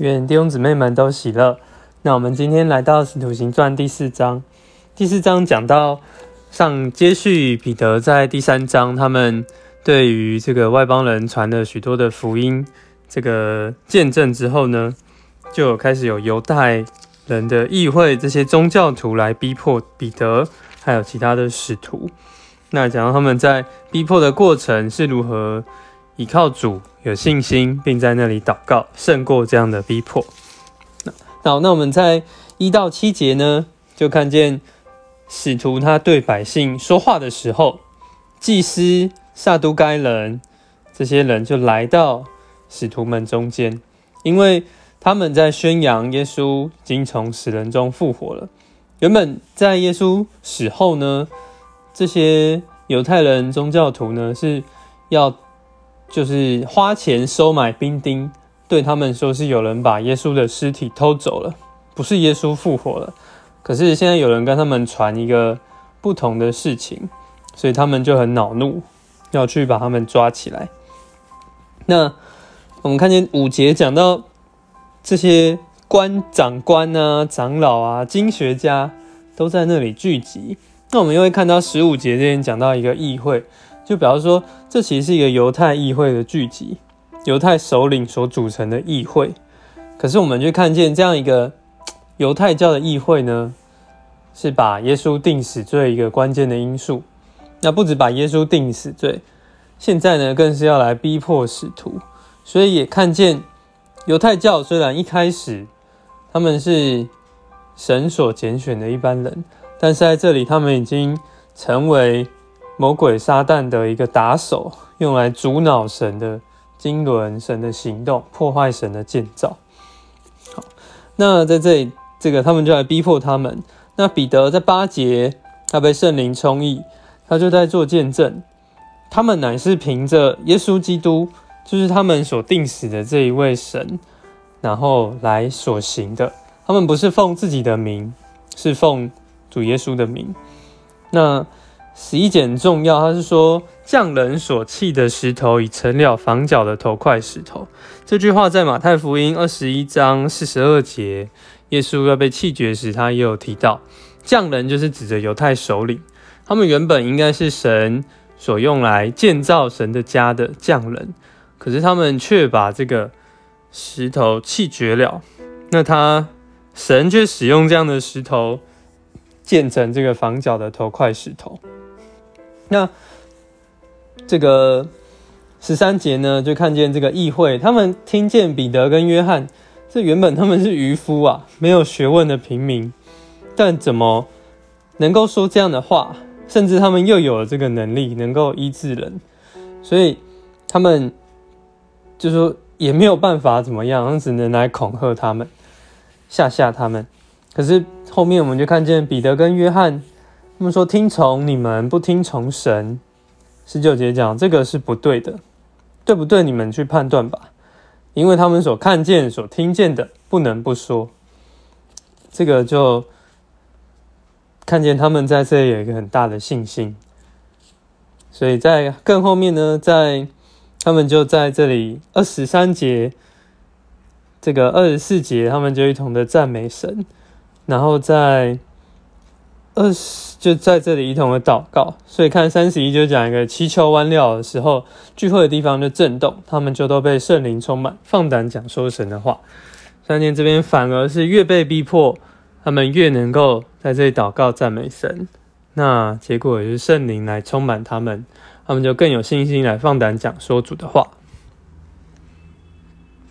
愿弟兄姊妹们都喜乐。那我们今天来到《使徒行传》第四章。第四章讲到上接续彼得在第三章，他们对于这个外邦人传了许多的福音，这个见证之后呢，就开始有犹太人的议会，这些宗教徒来逼迫彼得，还有其他的使徒。那讲到他们在逼迫的过程是如何依靠主。有信心，并在那里祷告，胜过这样的逼迫。好，那我们在一到七节呢，就看见使徒他对百姓说话的时候，祭司、撒都该人这些人就来到使徒们中间，因为他们在宣扬耶稣已经从死人中复活了。原本在耶稣死后呢，这些犹太人宗教徒呢是要。就是花钱收买兵丁，对他们说是有人把耶稣的尸体偷走了，不是耶稣复活了。可是现在有人跟他们传一个不同的事情，所以他们就很恼怒，要去把他们抓起来。那我们看见五节讲到这些官长官啊、长老啊、经学家都在那里聚集。那我们又会看到十五节这边讲到一个议会。就比方说，这其实是一个犹太议会的聚集，犹太首领所组成的议会。可是我们就看见这样一个犹太教的议会呢，是把耶稣定死罪一个关键的因素。那不止把耶稣定死罪，现在呢更是要来逼迫使徒。所以也看见犹太教虽然一开始他们是神所拣选的一般人，但是在这里他们已经成为。魔鬼撒旦的一个打手，用来阻挠神的经纶、神的行动，破坏神的建造。好，那在这里，这个他们就来逼迫他们。那彼得在八节，他被圣灵充溢，他就在做见证。他们乃是凭着耶稣基督，就是他们所定死的这一位神，然后来所行的。他们不是奉自己的名，是奉主耶稣的名。那。十一节很重要，他是说匠人所弃的石头已成了房角的头块石头。这句话在马太福音二十一章四十二节，耶稣要被弃绝时，他也有提到，匠人就是指着犹太首领，他们原本应该是神所用来建造神的家的匠人，可是他们却把这个石头弃绝了。那他神却使用这样的石头建成这个房角的头块石头。那这个十三节呢，就看见这个议会，他们听见彼得跟约翰，这原本他们是渔夫啊，没有学问的平民，但怎么能够说这样的话？甚至他们又有了这个能力，能够医治人，所以他们就说也没有办法怎么样，只能来恐吓他们，吓吓他们。可是后面我们就看见彼得跟约翰。他们说：“听从你们，不听从神。”十九节讲这个是不对的，对不对？你们去判断吧。因为他们所看见、所听见的，不能不说。这个就看见他们在这里有一个很大的信心，所以在更后面呢，在他们就在这里二十三节，这个二十四节，他们就一同的赞美神，然后在。二十就在这里一同的祷告，所以看三十一就讲一个祈求完了的时候，聚会的地方就震动，他们就都被圣灵充满，放胆讲说神的话。三天这边反而是越被逼迫，他们越能够在这里祷告赞美神。那结果也是圣灵来充满他们，他们就更有信心来放胆讲说主的话。